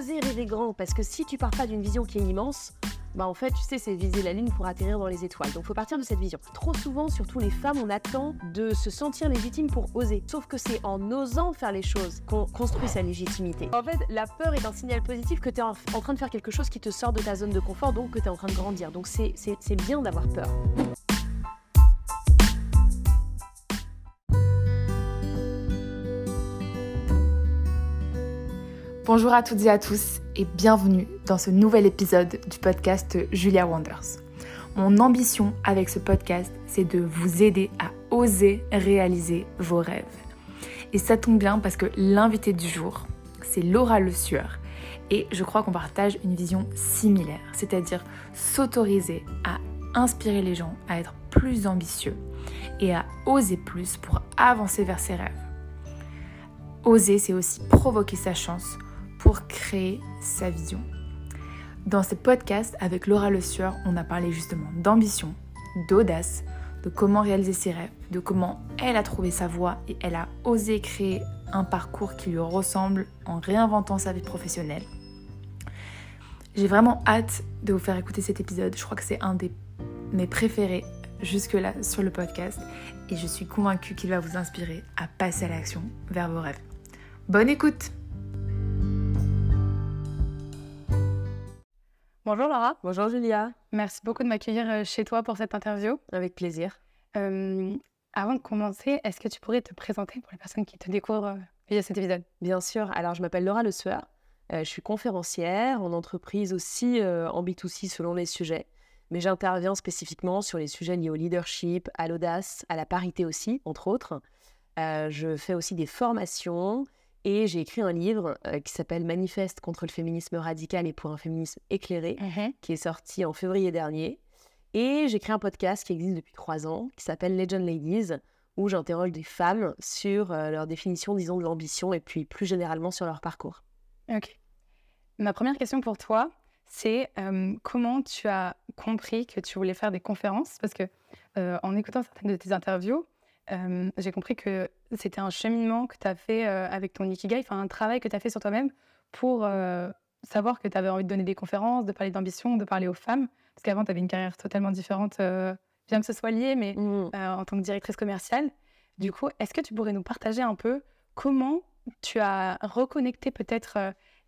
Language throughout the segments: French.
oser rêver grand. Parce que si tu pars pas d'une vision qui est immense, bah en fait, tu sais, c'est viser la lune pour atterrir dans les étoiles. Donc faut partir de cette vision. Trop souvent, surtout les femmes, on attend de se sentir légitime pour oser. Sauf que c'est en osant faire les choses qu'on construit sa légitimité. En fait, la peur est un signal positif que tu es en, en train de faire quelque chose qui te sort de ta zone de confort, donc que tu es en train de grandir. Donc c'est bien d'avoir peur. Bonjour à toutes et à tous et bienvenue dans ce nouvel épisode du podcast Julia Wonders. Mon ambition avec ce podcast, c'est de vous aider à oser réaliser vos rêves. Et ça tombe bien parce que l'invité du jour, c'est Laura Le Sueur. Et je crois qu'on partage une vision similaire, c'est-à-dire s'autoriser à inspirer les gens à être plus ambitieux et à oser plus pour avancer vers ses rêves. Oser, c'est aussi provoquer sa chance pour créer sa vision. Dans ce podcast avec Laura Le Sueur, on a parlé justement d'ambition, d'audace, de comment réaliser ses rêves, de comment elle a trouvé sa voie et elle a osé créer un parcours qui lui ressemble en réinventant sa vie professionnelle. J'ai vraiment hâte de vous faire écouter cet épisode. Je crois que c'est un des mes préférés jusque-là sur le podcast et je suis convaincue qu'il va vous inspirer à passer à l'action vers vos rêves. Bonne écoute Bonjour Laura. Bonjour Julia. Merci beaucoup de m'accueillir euh, chez toi pour cette interview. Avec plaisir. Euh, avant de commencer, est-ce que tu pourrais te présenter pour les personnes qui te découvrent euh, via cet épisode? Bien sûr. Alors, je m'appelle Laura Le Sueur. je suis conférencière en entreprise aussi en B2C selon les sujets. Mais j'interviens spécifiquement sur les sujets liés au leadership, à l'audace, à la parité aussi, entre autres. je fais aussi des formations et j'ai écrit un livre euh, qui s'appelle Manifeste contre le féminisme radical et pour un féminisme éclairé, mmh qui est sorti en février dernier. Et j'ai créé un podcast qui existe depuis trois ans, qui s'appelle Legend Ladies, où j'interroge des femmes sur euh, leur définition, disons, de l'ambition et puis plus généralement sur leur parcours. Ok. Ma première question pour toi, c'est euh, comment tu as compris que tu voulais faire des conférences? Parce que en écoutant certaines de tes interviews, j'ai compris que c'était un cheminement que tu as fait avec ton Ikigai, enfin un travail que tu as fait sur toi-même pour savoir que tu avais envie de donner des conférences, de parler d'ambition, de parler aux femmes. Parce qu'avant, tu avais une carrière totalement différente, bien que ce soit lié, mais mmh. en tant que directrice commerciale. Du coup, est-ce que tu pourrais nous partager un peu comment tu as reconnecté peut-être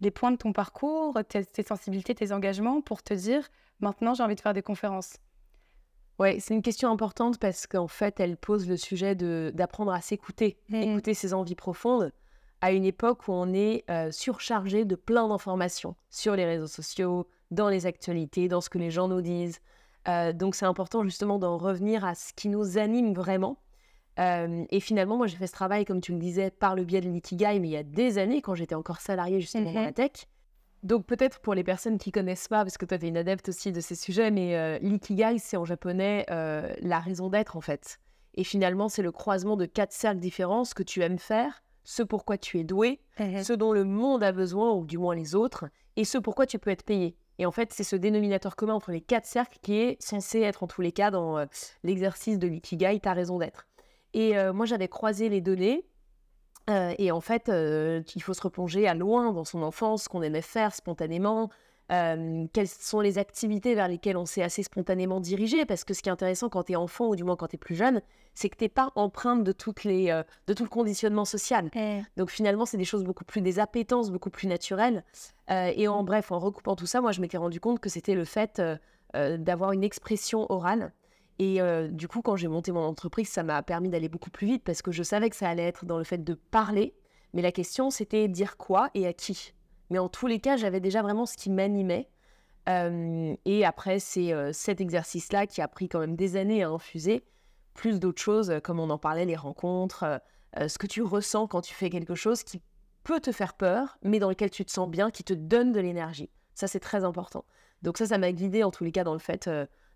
les points de ton parcours, tes, tes sensibilités, tes engagements pour te dire maintenant j'ai envie de faire des conférences? Ouais, c'est une question importante parce qu'en fait, elle pose le sujet d'apprendre à s'écouter, mmh. écouter ses envies profondes à une époque où on est euh, surchargé de plein d'informations sur les réseaux sociaux, dans les actualités, dans ce que les gens nous disent. Euh, donc c'est important justement d'en revenir à ce qui nous anime vraiment. Euh, et finalement, moi j'ai fait ce travail, comme tu le disais, par le biais de l'ikigai, mais il y a des années, quand j'étais encore salariée justement dans mmh la tech. Donc peut-être pour les personnes qui connaissent pas, parce que toi tu es une adepte aussi de ces sujets, mais euh, l'ikigai c'est en japonais euh, la raison d'être en fait. Et finalement c'est le croisement de quatre cercles différents, ce que tu aimes faire, ce pourquoi tu es doué, mmh ce dont le monde a besoin, ou du moins les autres, et ce pourquoi tu peux être payé. Et en fait c'est ce dénominateur commun entre les quatre cercles qui est censé être en tous les cas dans euh, l'exercice de l'ikigai, ta raison d'être. Et moi j'avais croisé les données euh, et en fait, euh, il faut se replonger à loin dans son enfance, ce qu'on aimait faire spontanément, euh, quelles sont les activités vers lesquelles on s'est assez spontanément dirigé. Parce que ce qui est intéressant quand tu es enfant, ou du moins quand tu es plus jeune, c'est que tu n'es pas empreinte de, toutes les, de tout le conditionnement social. Donc finalement, c'est des choses beaucoup plus, des appétences beaucoup plus naturelles. et en bref, en recoupant tout ça, moi, je m'étais rendu compte que c'était le fait d'avoir une expression orale et euh, du coup, quand j'ai monté mon entreprise, ça m'a permis d'aller beaucoup plus vite parce que je savais que ça allait être dans le fait de parler. Mais la question, c'était dire quoi et à qui? Mais en tous les cas, j'avais déjà vraiment ce qui m'animait. Euh, et après, c'est euh, cet exercice-là qui a pris quand même des années à infuser, plus d'autres choses, comme on en parlait, les rencontres, ce que tu ressens quand tu fais quelque chose qui peut te faire peur, mais dans lequel tu te sens bien, qui te donne de l'énergie. Ça, c'est très important. Donc ça, ça m'a guidée en tous les cas dans le fait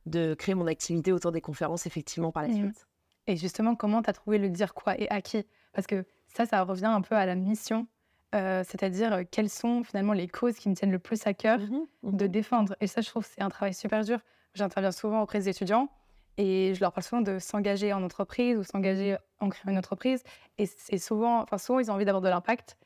de créer mon activité autour des conférences, effectivement, par la mmh. suite. Et justement, comment tu as trouvé le dire quoi et à qui? Parce que ça, ça revient un peu à la mission, euh, c'est-à-dire euh, quelles sont finalement les causes qui me tiennent le plus à cœur mmh de mmh défendre? Et ça, je trouve c'est un travail super dur. J'interviens souvent auprès des étudiants et je leur parle souvent de s'engager en entreprise ou s'engager en créant une entreprise. Et c'est souvent, enfin souvent, ils ont envie d'avoir de l'impact,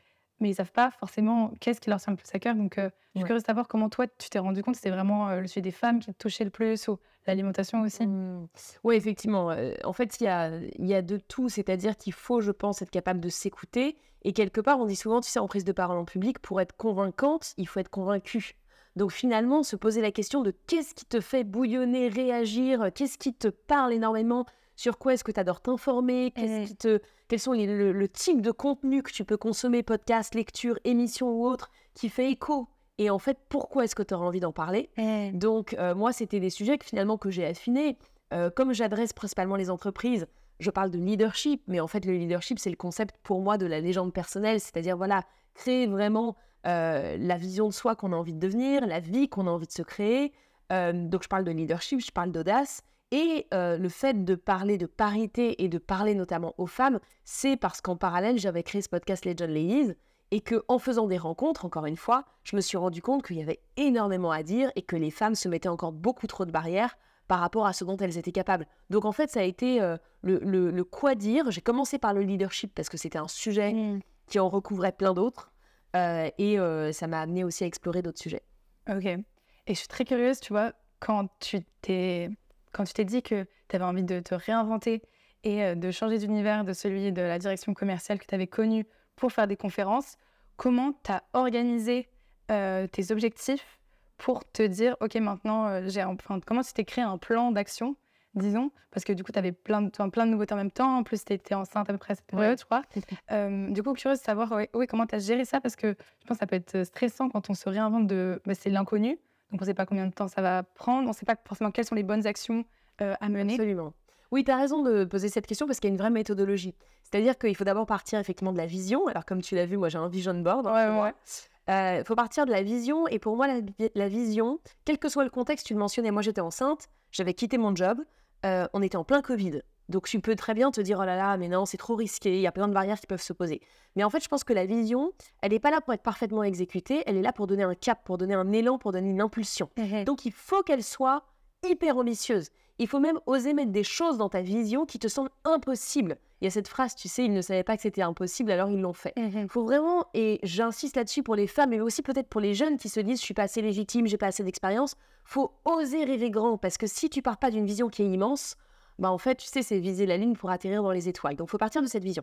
mais ils savent pas forcément qu'est-ce qui leur tient le plus à cœur. Donc, euh, je suis curieuse de savoir comment toi, tu t'es rendu compte que c'était vraiment euh, le sujet des femmes qui te touchait le plus ou l'alimentation aussi. Mmh. Oui, effectivement. Euh, en fait, il y a, y a de tout. C'est-à-dire qu'il faut, je pense, être capable de s'écouter. Et quelque part, on dit souvent, tu sais, en prise de parole en public, pour être convaincante, il faut être convaincu. Donc finalement, se poser la question de qu'est-ce qui te fait bouillonner, réagir, qu'est-ce qui te parle énormément, sur quoi est-ce que tu adores t'informer, qu'est-ce qui te quels sont les, le, type de contenu que tu peux consommer, podcast, lecture, émission ou autre, qui fait écho? Et en fait, pourquoi est-ce que tu auras envie d'en parler? Donc, euh, moi, c'était des sujets que finalement que j'ai affinés. Euh, comme j'adresse principalement les entreprises, je parle de leadership, mais en fait, le leadership, c'est le concept pour moi de la légende personnelle, c'est-à-dire, voilà, créer vraiment euh, la vision de soi qu'on a envie de devenir, la vie qu'on a envie de se créer. donc, je parle de leadership, je parle d'audace. Et le fait de parler de parité et de parler notamment aux femmes, c'est parce qu'en parallèle, j'avais créé ce podcast Legend Ladies et que en faisant des rencontres, encore une fois, je me suis rendu compte qu'il y avait énormément à dire et que les femmes se mettaient encore beaucoup trop de barrières par rapport à ce dont elles étaient capables. Donc en fait, ça a été le, quoi dire. J'ai commencé par le leadership parce que c'était un sujet mmh. qui en recouvrait plein d'autres et ça m'a amené aussi à explorer d'autres sujets. Ok. Et je suis très curieuse, tu vois, quand tu t'es quand tu t'es dit que tu avais envie de te réinventer et euh, de changer d'univers de celui de la direction commerciale que tu avais connu pour faire des conférences, comment tu as organisé euh, tes objectifs pour te dire, OK, maintenant, euh, j'ai enfin, comment tu t'es créé un plan d'action, disons, parce que du coup, tu avais plein de, plein de nouveautés en même temps, en plus, tu étais enceinte à peu près à cette période, je crois. du coup, curieuse de savoir comment tu as géré ça, parce que je pense que ça peut être stressant quand on se réinvente de, bah, c'est l'inconnu, donc on ne sait pas combien de temps ça va prendre, on ne sait pas forcément quelles sont les bonnes actions euh, à mener. Absolument. Oui, tu as raison de poser cette question parce qu'il y a une vraie méthodologie. C'est-à-dire qu'il faut d'abord partir effectivement de la vision. Alors comme tu l'as vu, moi j'ai un vision board. Hein, il euh, faut partir de la vision et pour moi la, vision, quel que soit le contexte, tu le mentionnais, moi j'étais enceinte, j'avais quitté mon job, euh, on était en plein Covid. Donc tu peux très bien te dire, oh là là, mais non, c'est trop risqué, il y a plein de barrières qui peuvent se poser. Mais en fait, je pense que la vision, elle n'est pas là pour être parfaitement exécutée, elle est là pour donner un cap, pour donner un élan, pour donner une impulsion. Mhm. Donc il faut qu'elle soit hyper ambitieuse. Il faut même oser mettre des choses dans ta vision qui te semblent impossibles. Il y a cette phrase, tu sais, ils ne savaient pas que c'était impossible, alors ils l'ont fait. Il mhm. faut vraiment, et j'insiste là-dessus pour les femmes, mais aussi peut-être pour les jeunes qui se disent, je suis pas assez légitime, j'ai pas assez d'expérience. Faut oser rêver grand, parce que si tu pars pas d'une vision qui est immense, bah en fait, tu sais, c'est viser la lune pour atterrir dans les étoiles. Donc, il faut partir de cette vision.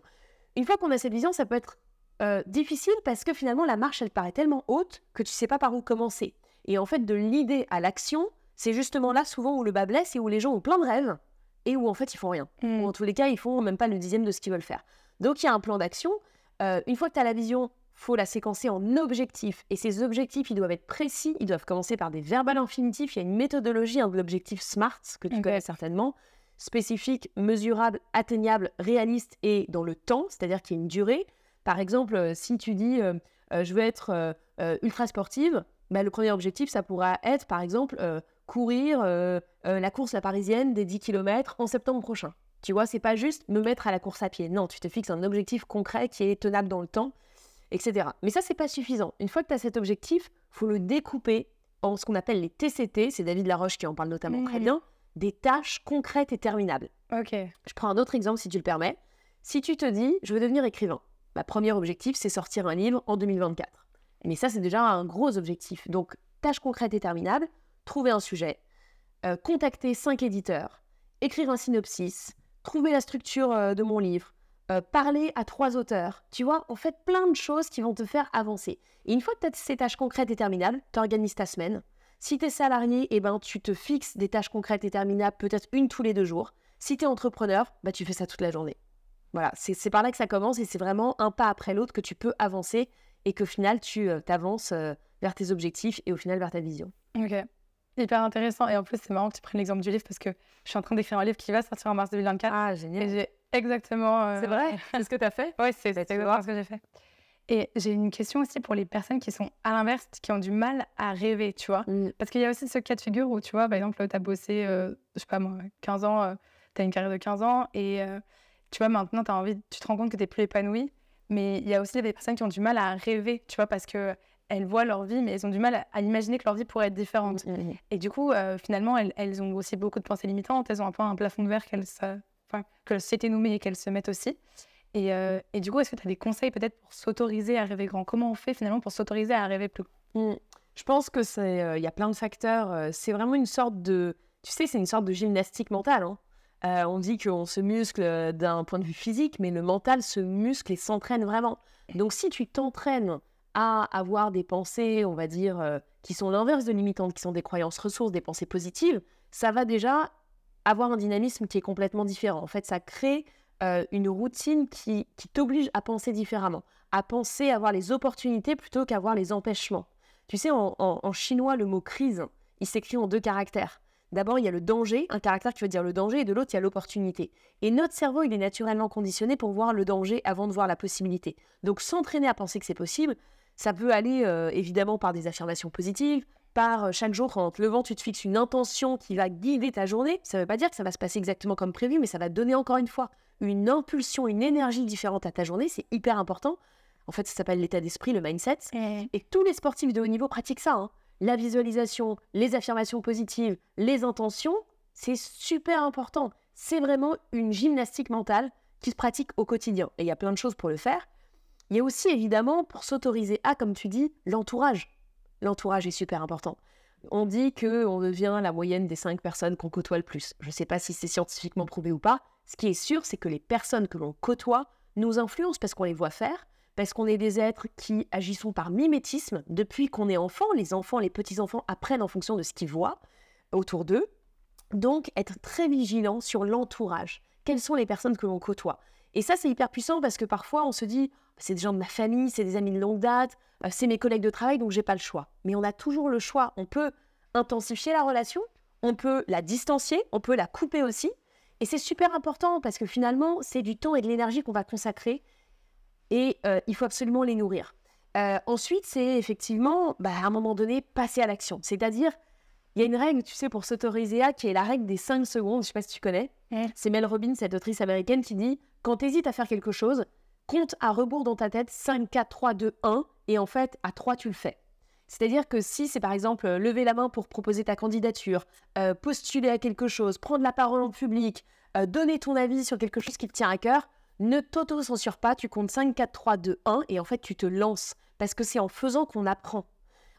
Une fois qu'on a cette vision, ça peut être euh, difficile parce que finalement, la marche, elle paraît tellement haute que tu sais pas par où commencer. Et en fait, de l'idée à l'action, c'est justement là souvent où le bas blesse et où les gens ont plein de rêves et où en fait, ils font rien. Mmh. Ou en tous les cas, ils font même pas le dixième de ce qu'ils veulent faire. Donc, il y a un plan d'action. Euh, une fois que tu as la vision, faut la séquencer en objectifs. Et ces objectifs, ils doivent être précis. Ils doivent commencer par des verbales infinitifs. Il y a une méthodologie, un l'objectif SMART, que tu connais certainement spécifique, mesurable, atteignable, réaliste et dans le temps, c'est-à-dire qu'il y a une durée. Par exemple, euh, si tu dis euh, euh, je veux être ultra sportive, bah, le premier objectif, ça pourra être par exemple courir la course la parisienne des 10 km en septembre prochain. Tu vois, c'est pas juste me mettre à la course à pied. Non, tu te fixes un objectif concret qui est tenable dans le temps, etc. Mais ça, c'est pas suffisant. Une fois que tu as cet objectif, faut le découper en ce qu'on appelle les TCT. C'est David Laroche qui en parle notamment très mmh. bien des tâches concrètes et terminables. Ok. Je prends un autre exemple si tu le permets. Si tu te dis, je veux devenir écrivain, ma premier objectif, c'est sortir un livre en 2024. Mais ça, c'est déjà un gros objectif. Donc, tâches concrètes et terminables, trouver un sujet, euh, contacter cinq éditeurs, écrire un synopsis, trouver la structure euh, de mon livre, euh, parler à trois auteurs. Tu vois, en fait, plein de choses qui vont te faire avancer. Et une fois que tu as ces tâches concrètes et terminables, tu organises ta semaine, si tu es salarié, eh ben, tu te fixes des tâches concrètes et terminables, peut-être une tous les deux jours. Si tu es entrepreneur, bah, tu fais ça toute la journée. Voilà, c'est par là que ça commence et c'est vraiment un pas après l'autre que tu peux avancer et qu'au final, tu euh, t'avances euh, vers tes objectifs et au final vers ta vision. Ok. Hyper intéressant. Et en plus, c'est marrant que tu prennes l'exemple du livre parce que je suis en train d'écrire un livre qui va sortir en mars 2024. Ah, génial. Et j'ai exactement. Euh, c'est vrai? C'est ce que tu as fait? Oui, c'est exactement ce que j'ai fait. Et j'ai une question aussi pour les personnes qui sont à l'inverse, qui ont du mal à rêver, tu vois. Mm. Parce qu'il y a aussi ce cas de figure où, tu vois, par exemple, tu as bossé, euh, je sais pas moi, 15 ans, euh, tu as une carrière de 15 ans et euh, tu vois, maintenant, as envie, tu te rends compte que tu n'es plus épanoui. Mais il y a aussi des personnes qui ont du mal à rêver, tu vois, parce que elles voient leur vie, mais elles ont du mal à, imaginer que leur vie pourrait être différente. Mm, mm, et du coup, finalement, elles, elles, ont aussi beaucoup de pensées limitantes. Elles ont un peu un plafond de verre qu'elles que la société nous met et qu'elles se mettent aussi. Et, euh, et du coup, est-ce que tu as des conseils peut-être pour s'autoriser à rêver grand? Comment on fait finalement pour s'autoriser à rêver plus mmh. Je pense que c'est, il y a plein de facteurs. C'est vraiment une sorte de, tu sais, c'est une sorte de gymnastique mentale. Hein. on dit qu'on se muscle d'un point de vue physique, mais le mental se muscle et s'entraîne vraiment. Donc si tu t'entraînes à avoir des pensées, on va dire, qui sont l'inverse de limitantes, qui sont des croyances ressources, des pensées positives, ça va déjà avoir un dynamisme qui est complètement différent. En fait, ça crée euh, une routine qui, t'oblige à penser différemment, à penser avoir les opportunités plutôt qu'avoir les empêchements. Tu sais, en, chinois, le mot crise, il s'écrit en deux caractères. D'abord, il y a le danger, un caractère qui veut dire le danger, et de l'autre, il y a l'opportunité. Et notre cerveau, il est naturellement conditionné pour voir le danger avant de voir la possibilité. Donc, s'entraîner à penser que c'est possible, ça peut aller euh, évidemment par des affirmations positives, par euh, chaque jour, en te levant, tu te fixes une intention qui va guider ta journée. Ça ne veut pas dire que ça va se passer exactement comme prévu, mais ça va donner encore une fois une impulsion, une énergie différente à ta journée. C'est hyper important. En fait, ça s'appelle l'état d'esprit, le mindset. Et tous les sportifs de haut niveau pratiquent ça. Hein. La visualisation, les affirmations positives, les intentions, c'est super important. C'est vraiment une gymnastique mentale qui se pratique au quotidien. Et il y a plein de choses pour le faire. Il y a aussi évidemment, pour s'autoriser à, comme tu dis, l'entourage l'entourage est super important. On dit qu'on devient la moyenne des cinq personnes qu'on côtoie le plus. Je ne sais pas si c'est scientifiquement prouvé ou pas. Ce qui est sûr, c'est que les personnes que l'on côtoie nous influencent parce qu'on les voit faire, parce qu'on est des êtres qui agissons par mimétisme. Depuis qu'on est enfant, les enfants, les petits-enfants apprennent en fonction de ce qu'ils voient autour d'eux. Donc, être très vigilant sur l'entourage. Quelles sont les personnes que l'on côtoie? Et ça, c'est hyper puissant parce que parfois, on se dit, c'est des gens de ma famille, c'est des amis de longue date, euh, c'est mes collègues de travail, donc j'ai pas le choix. Mais on a toujours le choix. On peut intensifier la relation, on peut la distancier, on peut la couper aussi. Et c'est super important parce que finalement, c'est du temps et de l'énergie qu'on va consacrer et euh, il faut absolument les nourrir. Euh, ensuite, c'est effectivement, bah, à un moment donné, passer à l'action. C'est-à-dire, il y a une règle, tu sais, pour s'autoriser à, qui est la règle des 5 secondes. Je sais pas si tu connais. C'est Mel Robbins, cette autrice américaine, qui dit quand tu hésites à faire quelque chose, compte à rebours dans ta tête 5, 4, 3, 2, 1, et en fait, à 3, tu le fais. C'est-à-dire que si c'est par exemple euh, lever la main pour proposer ta candidature, euh, postuler à quelque chose, prendre la parole en public, euh, donner ton avis sur quelque chose qui te tient à cœur, ne t'auto-censure pas, tu comptes 5, 4, 3, 2, 1 et en fait tu te lances parce que c'est en faisant qu'on apprend.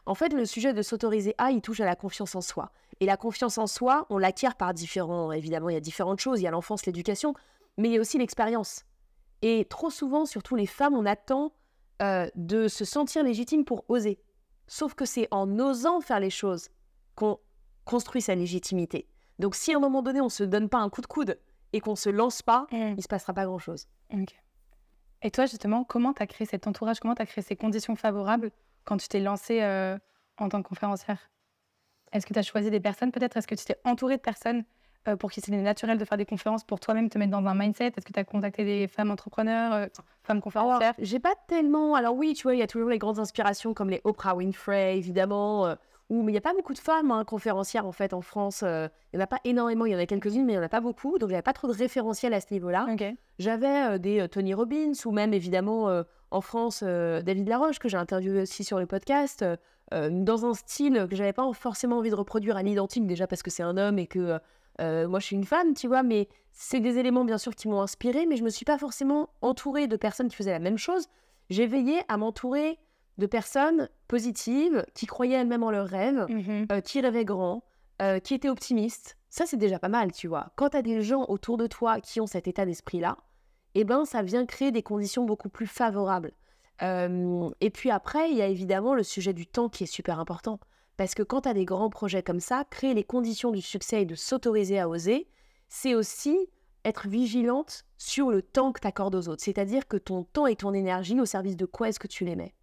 En fait, le sujet de s'autoriser à, il touche à la confiance en soi. Et la confiance en soi, on l'acquiert par différents, évidemment, il y a différentes choses, il y a l'enfance, l'éducation, mais il y a aussi l'expérience. Et trop souvent, surtout les femmes, on attend de se sentir légitime pour oser. Sauf que c'est en osant faire les choses qu'on construit sa légitimité. Donc si à un moment donné, on ne se donne pas un coup de coude et qu'on ne se lance pas, mmh. il ne se passera pas grand-chose. Et toi, justement, comment tu as créé cet entourage Comment tu as créé ces conditions favorables quand tu t'es lancée euh, en tant que conférencière? Est-ce que tu as choisi des personnes peut-être? Est-ce que tu t'es entourée de personnes euh, pour qui c'était naturel de faire des conférences pour toi-même te mettre dans un mindset? Est-ce que tu as contacté des femmes entrepreneurs, euh, femmes conférencières? J'ai pas tellement. Alors oui, tu vois, il y a toujours les grandes inspirations comme les Oprah Winfrey, évidemment. Euh, mais il n'y a pas beaucoup de femmes hein, conférencières en fait en France. Il n'y en a pas énormément, il y en a quelques-unes, mais il n'y en a pas beaucoup. Donc j'avais pas trop de référentiels à ce niveau-là. J'avais des Tony Robbins ou même évidemment en France David Laroche que j'ai interviewé aussi sur le podcast. dans un style que j'avais pas forcément envie de reproduire à l'identique déjà parce que c'est un homme et que euh, moi, je suis une femme, tu vois, mais c'est des éléments, bien sûr, qui m'ont inspirée, mais je me suis pas forcément entourée de personnes qui faisaient la même chose. J'ai veillé à m'entourer de personnes positives, qui croyaient elles-mêmes en leurs rêves, mmh euh, qui rêvaient grand, euh, qui étaient optimistes. Ça, c'est déjà pas mal, tu vois. Quand tu as des gens autour de toi qui ont cet état d'esprit-là, eh ben, ça vient créer des conditions beaucoup plus favorables. et puis après, il y a évidemment le sujet du temps qui est super important. Parce que quand tu as des grands projets comme ça, créer les conditions du succès et de s'autoriser à oser, c'est aussi être vigilante sur le temps que tu accordes aux autres. C'est-à-dire que ton temps et ton énergie, au service de quoi est-ce que tu les mets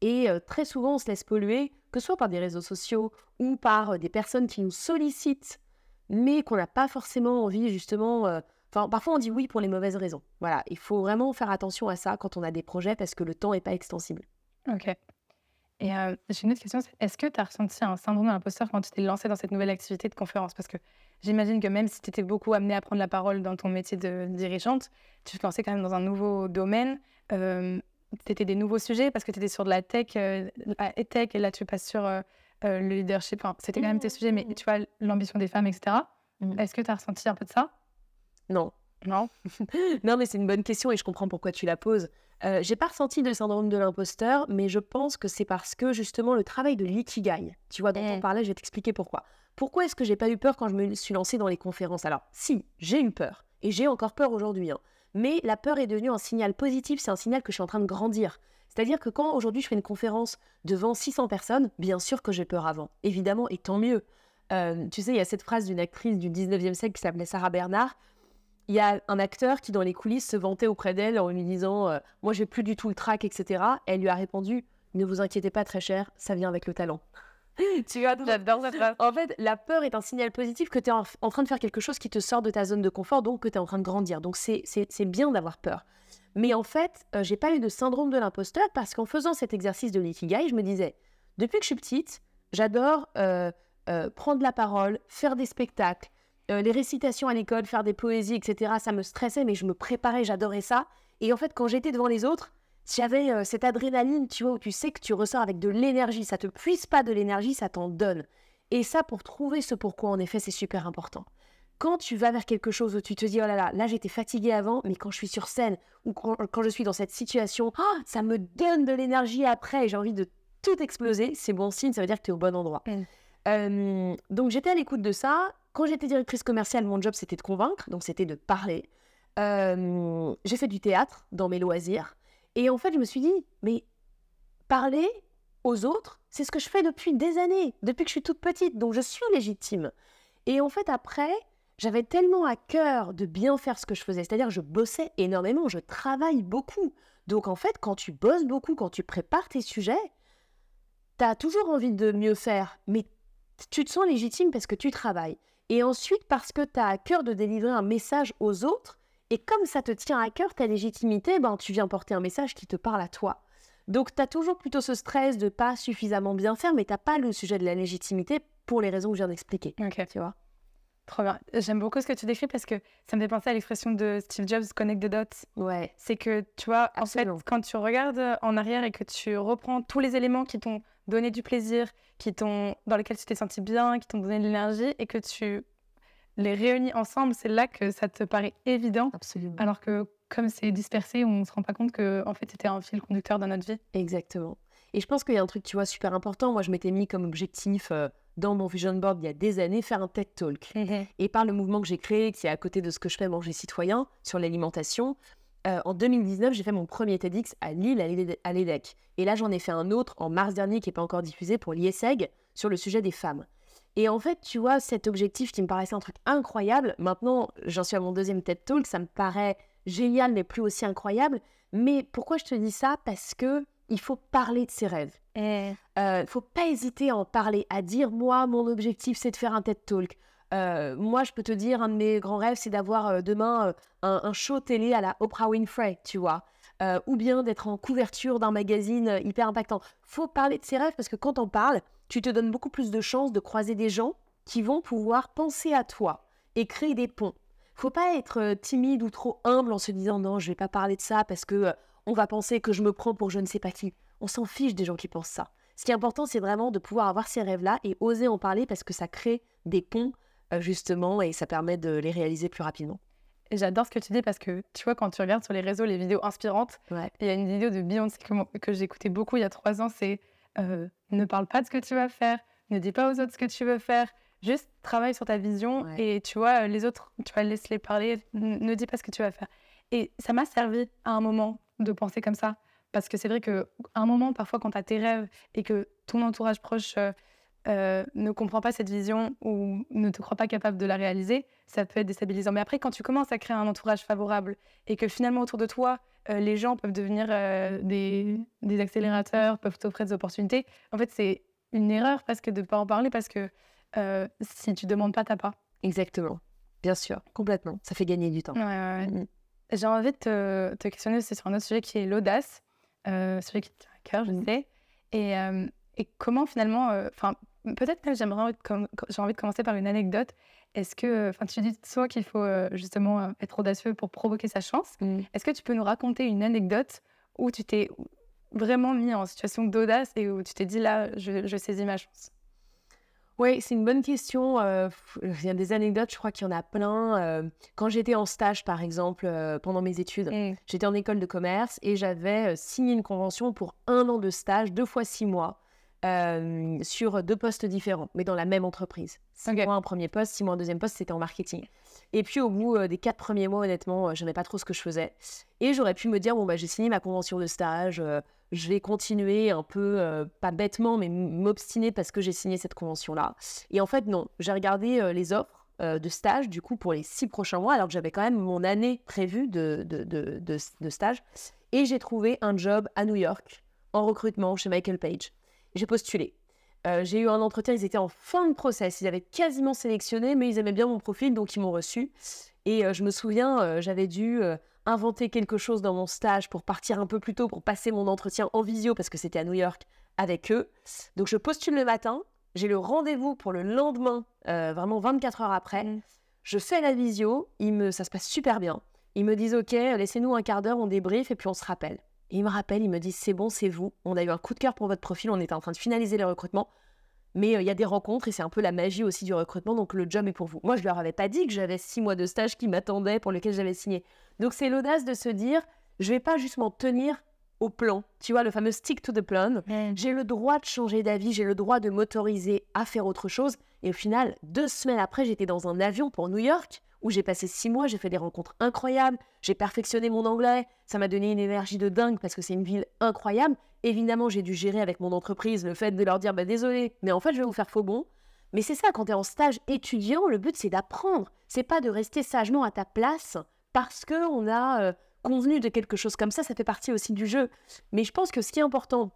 Et euh, très souvent, on se laisse polluer, que ce soit par des réseaux sociaux ou par euh, des personnes qui nous sollicitent, mais qu'on n'a pas forcément envie, justement. Euh, parfois, on dit oui pour les mauvaises raisons. Voilà, il faut vraiment faire attention à ça quand on a des projets parce que le temps n'est pas extensible. Ok. Et j'ai une autre question, est-ce que tu as ressenti un syndrome d'imposteur quand tu t'es lancé dans cette nouvelle activité de conférence? Parce que j'imagine que même si tu étais beaucoup amené à prendre la parole dans ton métier de dirigeante, tu te lançais quand même dans un nouveau domaine. Euh, tu étais des nouveaux sujets parce que tu étais sur de la tech, la tech, et là tu passes sur le leadership. Enfin, c'était quand même tes sujets, mais tu vois, l'ambition des femmes, etc. Mmh. Est-ce que tu as ressenti un peu de ça? Non. Non. non, mais c'est une bonne question et je comprends pourquoi tu la poses. Euh, j'ai pas ressenti de syndrome de l'imposteur, mais je pense que c'est parce que justement le travail de l'ikigai, tu vois, dont on Mm. parlait, je vais t'expliquer pourquoi. Pourquoi est-ce que j'ai pas eu peur quand je me suis lancée dans les conférences? Alors, si, j'ai eu peur et j'ai encore peur aujourd'hui, hein. mais la peur est devenue un signal positif, c'est un signal que je suis en train de grandir. C'est-à-dire que quand aujourd'hui je fais une conférence devant 600 personnes, bien sûr que j'ai peur avant, évidemment, et tant mieux. Euh, tu sais, il y a cette phrase d'une actrice du 19e siècle qui s'appelait Sarah Bernard. Il y a un acteur qui, dans les coulisses, se vantait auprès d'elle en lui disant euh, Moi, j'ai plus du tout le trac, etc. Elle lui a répondu Ne vous inquiétez pas, très cher, ça vient avec le talent. tu vois, J'adore cette phrase. en fait, la peur est un signal positif que tu es en, en train de faire quelque chose qui te sort de ta zone de confort, donc que tu es en train de grandir. Donc c'est bien d'avoir peur. Mais en fait, euh, j'ai pas eu de syndrome de l'imposteur parce qu'en faisant cet exercice de l'ikigai, je me disais, depuis que je suis petite, j'adore euh, euh, prendre la parole, faire des spectacles, euh, les récitations à l'école, faire des poésies, etc. Ça me stressait, mais je me préparais, j'adorais ça. Et en fait, quand j'étais devant les autres, j'avais euh, cette adrénaline, tu vois, où tu sais que tu ressors avec de l'énergie. Ça te puise pas de l'énergie, ça t'en donne. Et ça, pour trouver ce pourquoi, en effet, c'est super important. Quand tu vas vers quelque chose où tu te dis, oh là là, là j'étais fatiguée avant, mais quand je suis sur scène ou quand, quand je suis dans cette situation, ah, ça me donne de l'énergie après et j'ai envie de tout exploser, c'est bon signe, ça veut dire que tu es au bon endroit. Mm. Euh, donc j'étais à l'écoute de ça. Quand j'étais directrice commerciale, mon job c'était de convaincre, donc c'était de parler. Euh, j'ai fait du théâtre dans mes loisirs. Et en fait, je me suis dit, mais parler aux autres, c'est ce que je fais depuis des années, depuis que je suis toute petite, donc je suis légitime. Et en fait, après, j'avais tellement à cœur de bien faire ce que je faisais, c'est-à-dire je bossais énormément, je travaille beaucoup. Donc en fait, quand tu bosses beaucoup, quand tu prépares tes sujets, tu as toujours envie de mieux faire, mais tu te sens légitime parce que tu travailles. Et ensuite, parce que tu as à cœur de délivrer un message aux autres, et comme ça te tient à cœur, ta légitimité, ben, tu viens porter un message qui te parle à toi. Donc, tu as toujours plutôt ce stress de pas suffisamment bien faire, mais tu pas le sujet de la légitimité pour les raisons que je viens d'expliquer. Ok, Tu vois trop bien. J'aime beaucoup ce que tu décris parce que ça me fait penser à l'expression de Steve Jobs, connect the dots. Ouais. C'est que, tu vois, en fait, quand tu regardes en arrière et que tu reprends tous les éléments qui t'ont donné du plaisir, qui t'ont, dans lesquels tu t'es senti bien, qui t'ont donné de l'énergie, et que tu les réunis ensemble, c'est là que ça te paraît évident. Absolument. Alors que, comme c'est dispersé, on ne se rend pas compte que, en fait, c'était un fil conducteur dans notre vie. Exactement. Et je pense qu'il y a un truc, tu vois, super important. Moi, je m'étais mis comme objectif euh, dans mon vision board il y a des années, faire un TED Talk. Et par le mouvement que j'ai créé, qui est à côté de ce que je fais Manger Citoyen, sur l'alimentation, euh, en 2019, j'ai fait mon premier TEDx à Lille, à l'E- à l'EDEC. Et là, j'en ai fait un autre en mars dernier qui n'est pas encore diffusé pour l'IESEG sur le sujet des femmes. Et en fait, tu vois, cet objectif qui me paraissait un truc incroyable, maintenant, j'en suis à mon deuxième TED Talk, ça me paraît génial, mais plus aussi incroyable. Mais pourquoi je te dis ça? Parce que il faut parler de ses rêves. Il ne faut pas hésiter à en parler, à dire moi, mon objectif, c'est de faire un TED Talk. Euh, moi, je peux te dire, un de mes grands rêves, c'est d'avoir euh, demain euh, un, un show télé à la Oprah Winfrey, tu vois. Ou bien d'être en couverture d'un magazine hyper impactant. faut parler de ses rêves parce que quand on parle, tu te donnes beaucoup plus de chances de croiser des gens qui vont pouvoir penser à toi et créer des ponts. faut pas être timide ou trop humble en se disant non, je vais pas parler de ça parce que on va penser que je me prends pour je ne sais pas qui. On s'en fiche des gens qui pensent ça. Ce qui est important, c'est vraiment de pouvoir avoir ces rêves-là et oser en parler parce que ça crée des ponts, justement, et ça permet de les réaliser plus rapidement. Et j'adore ce que tu dis parce que, tu vois, quand tu regardes sur les réseaux les vidéos inspirantes, Ouais. il y a une vidéo de Beyoncé que, que j'écoutais beaucoup il y a trois ans, c'est euh, ne parle pas de ce que tu vas faire, ne dis pas aux autres ce que tu veux faire, juste travaille sur ta vision Ouais. et tu vois, euh, les autres, tu vas laisser-les parler, ne dis pas ce que tu vas faire. Et ça m'a servi à un moment de penser comme ça. Parce que c'est vrai qu'à un moment, parfois, quand tu as tes rêves et que ton entourage proche euh, euh, ne comprend pas cette vision ou ne te croit pas capable de la réaliser, ça peut être déstabilisant. Mais après, quand tu commences à créer un entourage favorable et que finalement, autour de toi, euh, les gens peuvent devenir euh, des, des accélérateurs, peuvent t'offrir des opportunités, en fait, c'est une erreur de ne pas en parler parce que si tu demandes pas, t'as pas. Exactement. Bien sûr, complètement. Ça fait gagner du temps. Ouais, ouais, ouais. Mhm. J'ai envie de te, te questionner aussi sur un autre sujet qui est l'audace, sujet qui te tient à cœur, je Mhm. sais. Et, et comment finalement, enfin, peut-être même j'aimerais j'ai envie de commencer par une anecdote. Est-ce que, enfin, tu dis soit qu'il faut euh, justement euh, être audacieux pour provoquer sa chance. Mm. Est-ce que tu peux nous raconter une anecdote où tu t'es vraiment mis en situation d'audace et où tu t'es dit là, je, je saisis ma chance? Oui, c'est une bonne question. Euh, il y a des anecdotes, je crois qu'il y en a plein. Euh, quand j'étais en stage, par exemple, euh, pendant mes études, Mmh. j'étais en école de commerce et j'avais signé une convention pour un an de stage, deux fois six mois, euh, sur deux postes différents, mais dans la même entreprise. Six mois un premier poste, six mois un deuxième poste, c'était en marketing. Et puis au bout euh, des quatre premiers mois, honnêtement, euh, je n'aimais pas trop ce que je faisais. Et j'aurais pu me dire, bon, bah, j'ai signé ma convention de stage, je vais continuer un peu, pas bêtement, mais m'obstiner parce que j'ai signé cette convention-là. Et en fait, non, j'ai regardé les offres de stage, du coup, pour les six prochains mois, alors que j'avais quand même mon année prévue de, de- de stage. Et j'ai trouvé un job à New York en recrutement chez Michael Page. J'ai postulé. Euh, j'ai eu un entretien, ils étaient en fin de process, ils avaient quasiment sélectionné, mais ils aimaient bien mon profil, donc ils m'ont reçu. Et euh, je me souviens, euh, j'avais dû inventer quelque chose dans mon stage pour partir un peu plus tôt, pour passer mon entretien en visio, parce que c'était à New York avec eux. Donc je postule le matin, j'ai le rendez-vous pour le lendemain, vraiment 24 heures après. Mm. Je fais la visio, ils me, ça se passe super bien. Ils me disent OK, laissez-nous un quart d'heure, on débrief et puis on se rappelle. Et ils me rappellent, ils me disent c'est bon, c'est vous. On a eu un coup de cœur pour votre profil, on était en train de finaliser le recrutement. Mais euh, il y a des rencontres et c'est un peu la magie aussi du recrutement, donc le job est pour vous. Moi, je leur avais pas dit que j'avais six mois de stage qui m'attendaient, pour lesquels j'avais signé. Donc c'est l'audace de se dire, je vais pas juste m'en tenir au plan. Tu vois, le fameux stick to the plan. J'ai le droit de changer d'avis, j'ai le droit de m'autoriser à faire autre chose. Et au final, deux semaines après, j'étais dans un avion pour New York, où j'ai passé six mois, j'ai fait des rencontres incroyables, j'ai perfectionné mon anglais, ça m'a donné une énergie de dingue parce que c'est une ville incroyable. Évidemment, j'ai dû gérer avec mon entreprise le fait de leur dire, bah désolé, mais en fait, je vais vous faire faux bon. Mais c'est ça, quand tu es en stage étudiant, le but c'est d'apprendre. C'est pas de rester sagement à ta place parce que on a euh, convenu de quelque chose comme ça, ça fait partie aussi du jeu. Mais je pense que ce qui est important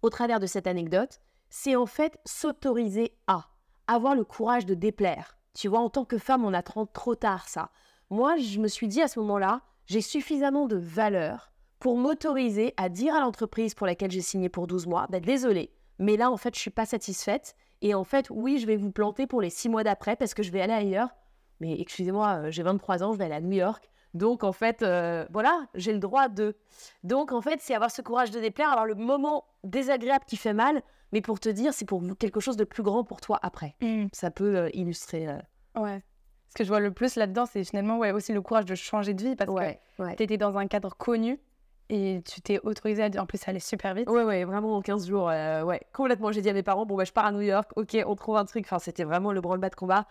au travers de cette anecdote, c'est en fait s'autoriser à avoir le courage de déplaire. Tu vois, en tant que femme, on attend trop tard ça. Moi, je me suis dit à ce moment-là, j'ai suffisamment de valeur pour m'autoriser à dire à l'entreprise pour laquelle j'ai signé pour 12 mois, bah, désolé, mais là, en fait, je suis pas satisfaite. Et en fait, oui, je vais vous planter pour les 6 mois d'après parce que je vais aller ailleurs. Mais excusez-moi, euh, j'ai 23 ans, je vais aller à New York. Donc, en fait, euh, voilà, j'ai le droit de. Donc, en fait, c'est avoir ce courage de déplaire, avoir le moment désagréable qui fait mal, mais pour te dire, c'est pour quelque chose de plus grand pour toi après. Mmh. Ça peut euh, illustrer. euh, Ouais. Ce que je vois le plus là-dedans, c'est finalement ouais, aussi le courage de changer de vie parce ouais, que ouais. tu étais dans un cadre connu et tu t'es autorisé à dire. En plus, ça allait super vite. Ouais, ouais, vraiment en 15 jours, euh, ouais, complètement. J'ai dit à mes parents, bon, bah, je pars à New York, ok, on trouve un truc. Enfin, c'était vraiment le branle-bas de combat.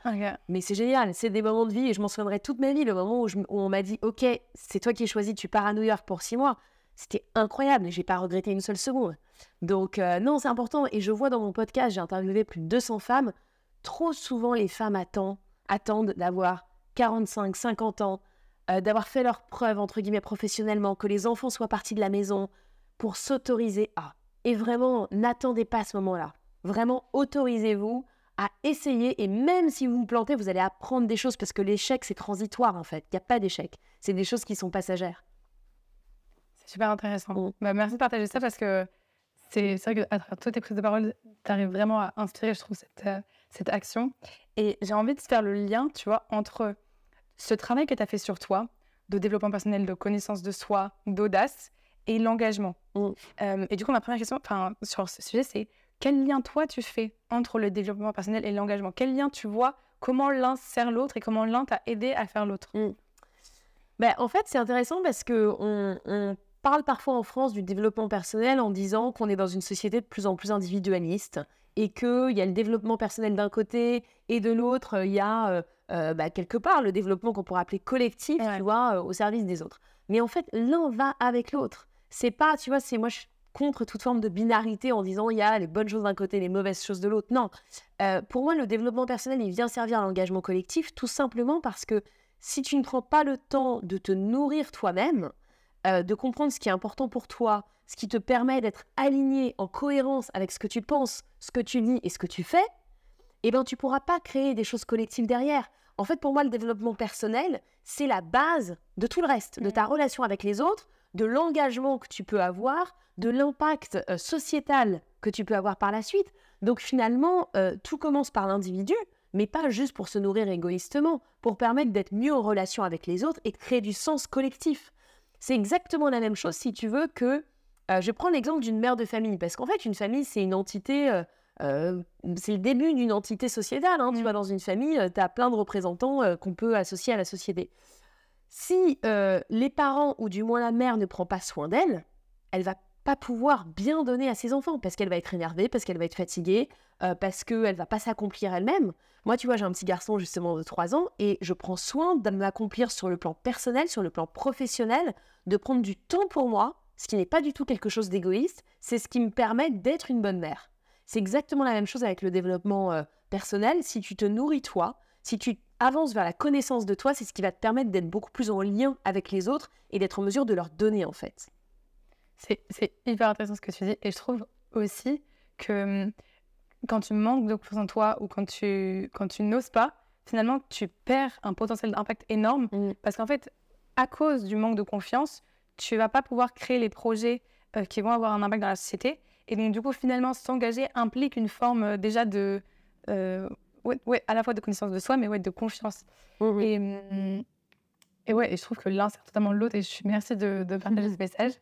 Mais c'est génial, c'est des moments de vie et je m'en souviendrai toute ma vie. Le moment où, je m- où on m'a dit, ok, c'est toi qui as choisi, tu pars à New York pour six mois. C'était incroyable j'ai pas regretté une seule seconde. Donc, euh, non, c'est important. Et je vois dans mon podcast, j'ai interviewé plus de 200 femmes. Trop souvent, les femmes attendent, attendent d'avoir 45, 50 ans, euh, d'avoir fait leurs preuves, entre guillemets, professionnellement, que les enfants soient partis de la maison pour s'autoriser à. Et vraiment, n'attendez pas ce moment-là. Vraiment, autorisez-vous à essayer. Et même si vous vous plantez, vous allez apprendre des choses parce que l'échec, c'est transitoire en fait. Il n'y a pas d'échec. C'est des choses qui sont passagères. C'est super intéressant. Mm. Bah, merci de partager ça parce que c'est vrai qu'à travers toutes tes prises de parole, tu arrives vraiment à inspirer, je trouve, cette, euh, cette action. Et j'ai envie de faire le lien, tu vois, entre ce travail que tu as fait sur toi, de développement personnel, de connaissance de soi, d'audace, et l'engagement. Mm. Euh, et du coup, ma première question sur ce sujet, c'est quel lien toi tu fais entre le développement personnel et l'engagement? Quel lien tu vois? Comment l'un sert l'autre et comment l'un t'a aidé à faire l'autre? Ben, en fait, c'est intéressant parce que on, on parle parfois en France du développement personnel en disant qu'on est dans une société de plus en plus individualiste et qu'il y a le développement personnel d'un côté et de l'autre, il y a euh, euh, bah, quelque part le développement qu'on pourrait appeler collectif, Ouais. tu vois, euh, au service des autres. Mais en fait, l'un va avec l'autre. C'est pas, tu vois, c'est moi, je suis contre toute forme de binarité en disant il y a les bonnes choses d'un côté, les mauvaises choses de l'autre. Non. Euh, pour moi, le développement personnel, il vient servir à l'engagement collectif tout simplement parce que si tu ne prends pas le temps de te nourrir toi-même, euh, de comprendre ce qui est important pour toi, ce qui te permet d'être aligné en cohérence avec ce que tu penses, ce que tu dis et ce que tu fais, eh ben tu pourras pas créer des choses collectives derrière. En fait, pour moi, le développement personnel, c'est la base de tout le reste, de ta relation avec les autres, de l'engagement que tu peux avoir, de l'impact euh, sociétal que tu peux avoir par la suite. Donc finalement, euh, tout commence par l'individu, mais pas juste pour se nourrir égoïstement, pour permettre d'être mieux en relation avec les autres et de créer du sens collectif. C'est exactement la même chose si tu veux que... euh, je prends l'exemple d'une mère de famille, parce qu'en fait, une famille, c'est une entité euh, c'est le début d'une entité sociétale. Hein, Tu Mm. vois, dans une famille, tu as plein de représentants euh, qu'on peut associer à la société. Si euh, les parents, ou du moins la mère, ne prend pas soin d'elle, elle va pas pouvoir bien donner à ses enfants parce qu'elle va être énervée, parce qu'elle va être fatiguée, euh, parce qu'elle va pas s'accomplir elle-même. Moi, tu vois, j'ai un petit garçon justement de 3 ans et je prends soin de m'accomplir sur le plan personnel, sur le plan professionnel, de prendre du temps pour moi, ce qui n'est pas du tout quelque chose d'égoïste, c'est ce qui me permet d'être une bonne mère. C'est exactement la même chose avec le développement euh, personnel. Si tu te nourris toi, si tu avances vers la connaissance de toi, c'est ce qui va te permettre d'être beaucoup plus en lien avec les autres et d'être en mesure de leur donner en fait. C'est c'est hyper intéressant ce que tu dis. Et je trouve aussi que hum, quand tu manques de confiance en toi ou quand tu, quand tu n'oses pas, finalement, tu perds un potentiel d'impact énorme. Mm. Parce qu'en fait, à cause du manque de confiance, tu vas pas pouvoir créer les projets euh, qui vont avoir un impact dans la société. Et donc, du coup, finalement, s'engager implique une forme euh, déjà de. euh, ouais, ouais, à la fois de connaissance de soi, mais ouais, de confiance. Et, hum, et ouais, et je trouve que l'un sert totalement l'autre. Et je suis merci de, de partager ce message.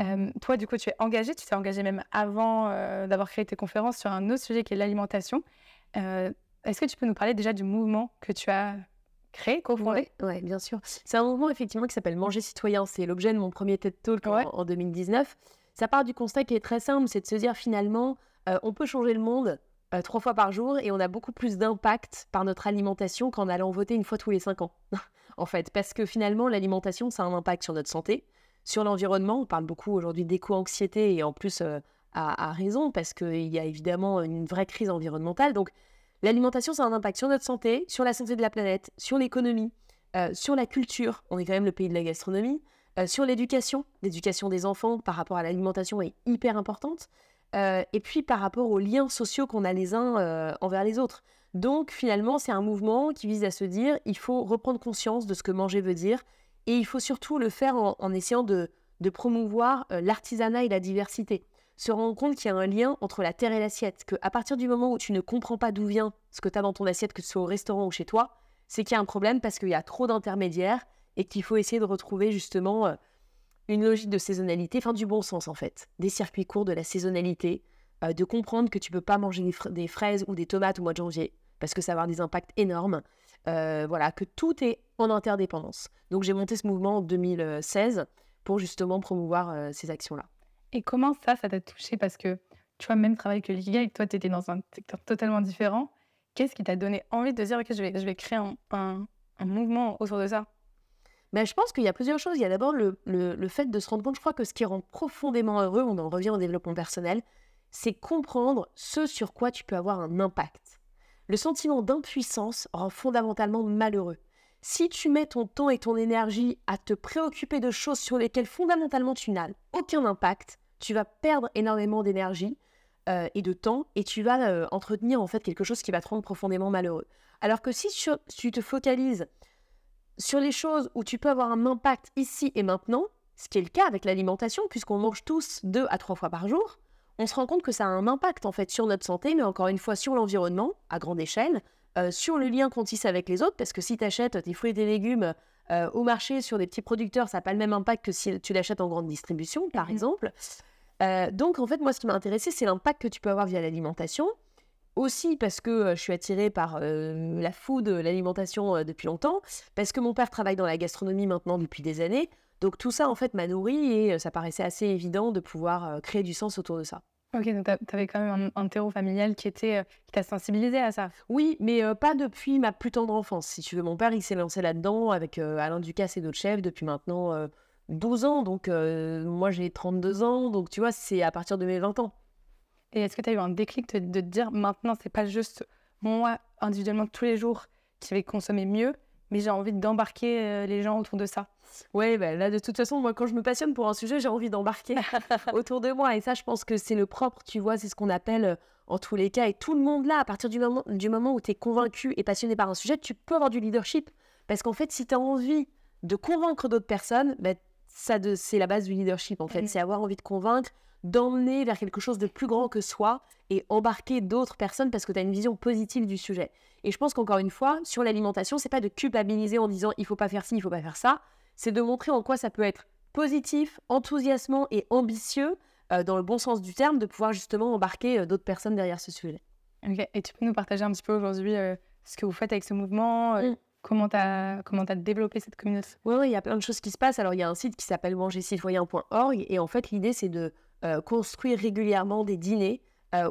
Euh, toi, du coup, tu es engagée, tu t'es engagée même avant euh, d'avoir créé tes conférences sur un autre sujet qui est l'alimentation. Euh, Est-ce que tu peux nous parler déjà du mouvement que tu as créé, cofondé? Ouais, ouais, bien sûr. C'est un mouvement effectivement qui s'appelle Manger citoyen. C'est l'objet de mon premier TED Talk en- Ouais. en, 2019. Ça part du constat qui est très simple, c'est de se dire finalement, on peut changer le monde euh, trois fois par jour et on a beaucoup plus d'impact par notre alimentation qu'en allant voter une fois tous les cinq ans. en fait, parce que finalement, l'alimentation, ça a un impact sur notre santé, sur l'environnement. On parle beaucoup aujourd'hui d'éco-anxiété et en plus à, raison parce qu'il y a évidemment une vraie crise environnementale. Donc, l'alimentation, ça a un impact sur notre santé, sur la santé de la planète, sur l'économie, sur la culture. On est quand même le pays de la gastronomie. sur l'éducation, l'éducation des enfants par rapport à l'alimentation est hyper importante. Et puis par rapport aux liens sociaux qu'on a les uns envers les autres. Donc finalement, c'est un mouvement qui vise à se dire, il faut reprendre conscience de ce que manger veut dire, et il faut surtout le faire en, essayant de, promouvoir euh, l'artisanat et la diversité. Se rendre compte qu'il y a un lien entre la terre et l'assiette, qu'à partir du moment où tu ne comprends pas d'où vient ce que tu as dans ton assiette, que ce soit au restaurant ou chez toi, c'est qu'il y a un problème parce qu'il y a trop d'intermédiaires et qu'il faut essayer de retrouver justement euh, une logique de saisonnalité, enfin du bon sens en fait, des circuits courts, de la saisonnalité, euh, de comprendre que tu peux pas manger des, des fraises ou des tomates au mois de janvier parce que ça va avoir des impacts énormes. Euh, voilà, que tout est en interdépendance. Donc j'ai monté ce mouvement en 2016 pour justement promouvoir euh, ces actions-là. Et comment ça, ça t'a touché? Parce que tu vois, même travail que l'IKEA, toi, tu étais dans un secteur totalement différent. Qu'est-ce qui t'a donné envie de dire, OK, je vais, je vais créer un, un- un mouvement autour de ça? Ben, je pense qu'il y a plusieurs choses. Il y a d'abord le, le- le fait de se rendre compte, je crois que ce qui rend profondément heureux, on en revient au développement personnel, c'est comprendre ce sur quoi tu peux avoir un impact. Le sentiment d'impuissance rend fondamentalement malheureux. Si tu mets ton temps et ton énergie à te préoccuper de choses sur lesquelles fondamentalement tu n'as aucun impact, tu vas perdre énormément d'énergie euh, et de temps et tu vas euh, entretenir en fait quelque chose qui va te rendre profondément malheureux. Alors que si tu- tu te focalises sur les choses où tu peux avoir un impact ici et maintenant, ce qui est le cas avec l'alimentation, puisqu'on mange tous deux à trois fois par jour, on se rend compte que ça a un impact en fait sur notre santé, mais encore une fois sur l'environnement à grande échelle, euh, sur le lien qu'on tisse avec les autres, parce que si tu achètes tes fruits et tes légumes euh, au marché sur des petits producteurs, ça n'a pas le même impact que si tu l'achètes en grande distribution, par Mhm. exemple. Euh, donc en fait, moi, ce qui m'a intéressé, c'est l'impact que tu peux avoir via l'alimentation. Aussi parce que je suis attirée par la food, l'alimentation depuis longtemps, parce que mon père travaille dans la gastronomie maintenant depuis des années. Donc tout ça, en fait, m'a nourri et ça paraissait assez évident de pouvoir créer du sens autour de ça. Ok, donc tu avais quand même un, un terreau familial qui était qui t'a sensibilisé à ça. Oui, mais euh, pas depuis ma plus tendre enfance. Si tu veux, mon père, il s'est lancé là-dedans avec euh, Alain Ducasse et d'autres chefs depuis maintenant euh, 12 ans. Donc moi, j'ai 32 ans. Donc tu vois, c'est à partir de mes 20 ans. Et est-ce que tu as eu un déclic de, de te dire maintenant, c'est pas juste moi individuellement tous les jours qui vais consommer mieux, mais j'ai envie d'embarquer les gens autour de ça? Ouais, bah, là, de toute façon, moi, quand je me passionne pour un sujet, j'ai envie d'embarquer autour de moi. Et ça, je pense que c'est le propre, tu vois, c'est ce qu'on appelle, euh, en tous les cas, et tout le monde là, à partir du moment, du moment où tu es convaincu et passionné par un sujet, tu peux avoir du leadership. Parce qu'en fait, si tu as envie de convaincre d'autres personnes, bah, ça de- c'est la base du leadership, en fait. Mhm. C'est avoir envie de convaincre, d'emmener vers quelque chose de plus grand que soi et embarquer d'autres personnes parce que tu as une vision positive du sujet. Et je pense qu'encore une fois, sur l'alimentation, c'est pas de culpabiliser en disant il faut pas faire ci, il faut pas faire ça. C'est de montrer en quoi ça peut être positif, enthousiasmant et ambitieux dans le bon sens du terme, de pouvoir justement embarquer d'autres personnes derrière ce sujet. Ok, et tu peux nous partager un petit peu aujourd'hui ce que vous faites avec ce mouvement mmh. Comment tu as, as développé cette communauté? Oui, il y a plein de choses qui se passent. Alors, il y a un site qui s'appelle mangercitoyen.org et en fait, l'idée, c'est de construire régulièrement des dîners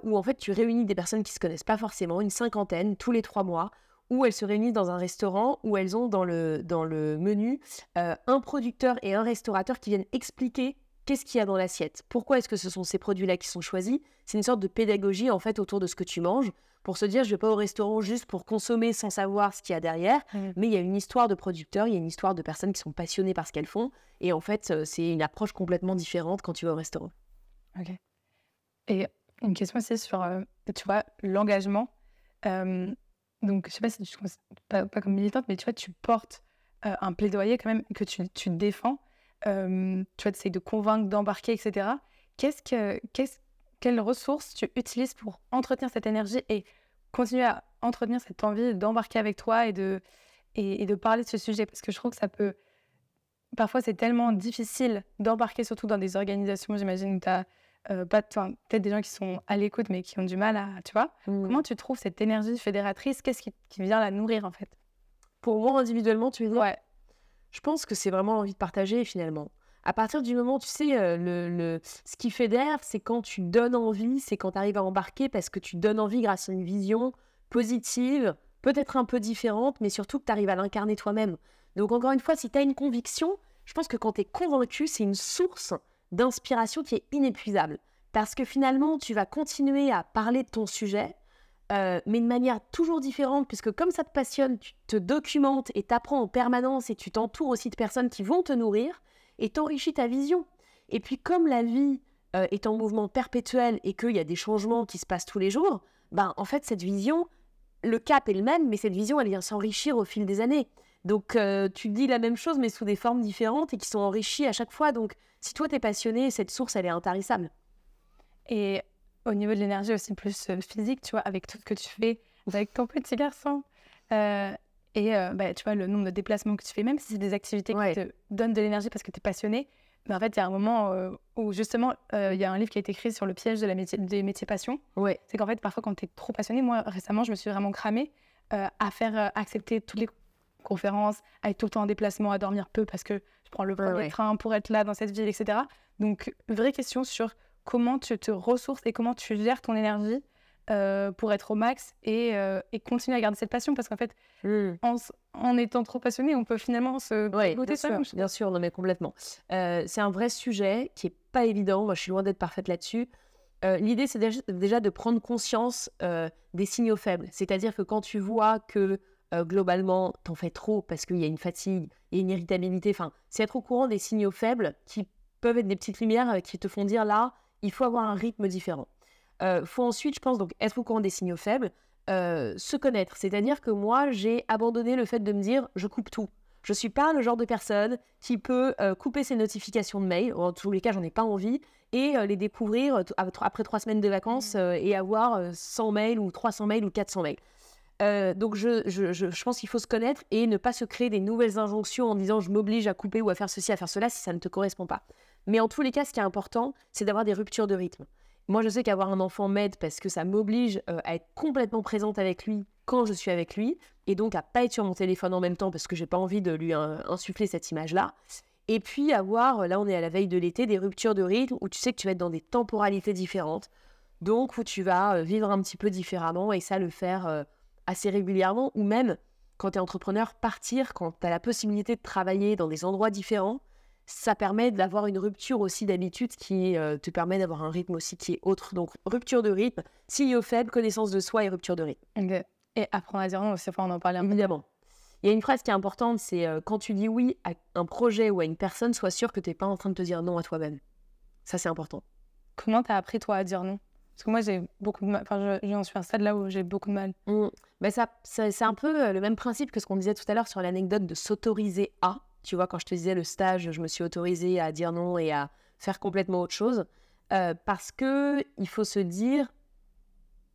où en fait, tu réunis des personnes qui se connaissent pas forcément, une cinquantaine, tous les trois mois, où elles se réunissent dans un restaurant où elles ont dans le, dans le menu un producteur et un restaurateur qui viennent expliquer qu'est-ce qu'il y a dans l'assiette, pourquoi est-ce que ce sont ces produits-là qui sont choisis? C'est une sorte de pédagogie en fait autour de ce que tu manges pour se dire je vais pas au restaurant juste pour consommer sans savoir ce qu'il y a derrière, mmh. mais il y a une histoire de producteurs, il y a une histoire de personnes qui sont passionnées par ce qu'elles font et en fait c'est une approche complètement différente quand tu vas au restaurant. Ok. Et une question aussi sur, tu vois, l'engagement donc, je sais pas si tu pas, pas comme militante, mais tu vois, tu portes euh, un plaidoyer quand même que tu, tu défends. Euh, tu vois, tu essayes de convaincre, d'embarquer, etc. Qu'est-ce que, qu'est-ce, quelles ressources tu utilises pour entretenir cette énergie et continuer à entretenir cette envie d'embarquer avec toi et de, et, de parler de ce sujet? Parce que je trouve que ça peut. Parfois, c'est tellement difficile d'embarquer, surtout dans des organisations, j'imagine, où tu as euh, peut-être des gens qui sont à l'écoute mais qui ont du mal à, tu vois. Mmh. Comment tu trouves cette énergie fédératrice? Qu'est-ce qui, vient la nourrir en fait? Pour moi individuellement, tu veux dire? Ouais. Je pense que c'est vraiment l'envie de partager finalement. À partir du moment, tu sais, euh, le, le, ce qui fédère, c'est quand tu donnes envie, c'est quand tu arrives à embarquer parce que tu donnes envie grâce à une vision positive, peut-être un peu différente, mais surtout que tu arrives à l'incarner toi-même. Donc encore une fois, si tu as une conviction, je pense que quand tu es convaincu, c'est une source d'inspiration qui est inépuisable. Parce que finalement, tu vas continuer à parler de ton sujet, euh, mais de manière toujours différente, puisque comme ça te passionne, tu te documentes et t'apprends en permanence et tu t'entoures aussi de personnes qui vont te nourrir et t'enrichis ta vision. Et puis comme la vie euh, est en mouvement perpétuel et qu'il y a des changements qui se passent tous les jours, ben en fait cette vision, le cap est le même, mais cette vision elle vient s'enrichir au fil des années. Donc euh, tu dis la même chose mais sous des formes différentes et qui sont enrichies à chaque fois. Donc si toi, tu es passionné, cette source, elle est intarissable. Et au niveau de l'énergie aussi plus euh, physique, tu vois, avec tout ce que tu fais, avec ton petit garçon, euh, et euh, bah, tu vois, le nombre de déplacements que tu fais, même si c'est des activités qui te donnent de l'énergie parce que tu es passionné, mais en fait, il y a un moment où justement, il y a un livre qui a été écrit sur le piège de la métier, des métiers passion. Ouais. C'est qu'en fait, parfois, quand tu es trop passionné, moi, récemment, je me suis vraiment cramée à faire accepter toutes les conférences, à être tout le temps en déplacement, à dormir peu parce que je prends le premier train pour être là dans cette ville, etc. Donc, vraie question sur comment tu te ressources et comment tu gères ton énergie euh, pour être au max et, euh, et, continuer à garder cette passion parce qu'en fait, mmh. en, étant trop passionné, on peut finalement se ouais, bien, sûr, bien sûr, non mais complètement. Euh, c'est un vrai sujet qui est pas évident. Moi, je suis loin d'être parfaite là-dessus. L'idée, c'est déjà de prendre conscience des signaux faibles. C'est-à-dire que quand tu vois que euh, globalement, t'en fais trop parce qu'il y a une fatigue et une irritabilité. Enfin, c'est être au courant des signaux faibles qui peuvent être des petites lumières euh, qui te font dire là, il faut avoir un rythme différent. Euh, faut ensuite, je pense, donc être au courant des signaux faibles, euh, se connaître. C'est-à-dire que moi, j'ai abandonné le fait de me dire je coupe tout. Je suis pas le genre de personne qui peut couper ses notifications de mail. En tous les cas, j'en ai pas envie et les découvrir après trois semaines de vacances mmh. et avoir 100 mails ou 300 mails ou 400 mails. Euh, donc je, je, je, pense qu'il faut se connaître et ne pas se créer des nouvelles injonctions en disant je m'oblige à couper ou à faire ceci, à faire cela si ça ne te correspond pas. Mais en tous les cas, ce qui est important, c'est d'avoir des ruptures de rythme. Moi, je sais qu'avoir un enfant m'aide parce que ça m'oblige euh, à être complètement présente avec lui quand je suis avec lui et donc à pas être sur mon téléphone en même temps parce que j'ai pas envie de lui insuffler cette image-là. Et puis avoir, là on est à la veille de l'été, des ruptures de rythme où tu sais que tu vas être dans des temporalités différentes. Donc où tu vas euh, vivre un petit peu différemment et ça le faire assez régulièrement, ou même quand tu es entrepreneur, partir, quand tu as la possibilité de travailler dans des endroits différents, ça permet d'avoir une rupture aussi d'habitude qui euh, te permet d'avoir un rythme aussi qui est autre. Donc rupture de rythme, signaux faibles, connaissance de soi et rupture de rythme. Et apprendre à dire non, c'est on en parlait un peu. Évidemment. Il y a une phrase qui est importante, c'est euh, quand tu dis oui à un projet ou à une personne, sois sûr que tu n'es pas en train de te dire non à toi-même. Ça, c'est important. Comment tu as appris, toi, à dire non? Parce que moi, j'ai beaucoup de mal. Enfin, j'en suis à un stade là où j'ai beaucoup de mal. Ben ça, c'est un peu euh, le même principe que ce qu'on disait tout à l'heure sur l'anecdote de s'autoriser à. Tu vois, quand je te disais le stage, je me suis autorisée à dire non et à faire complètement autre chose. Euh, parce que il faut se dire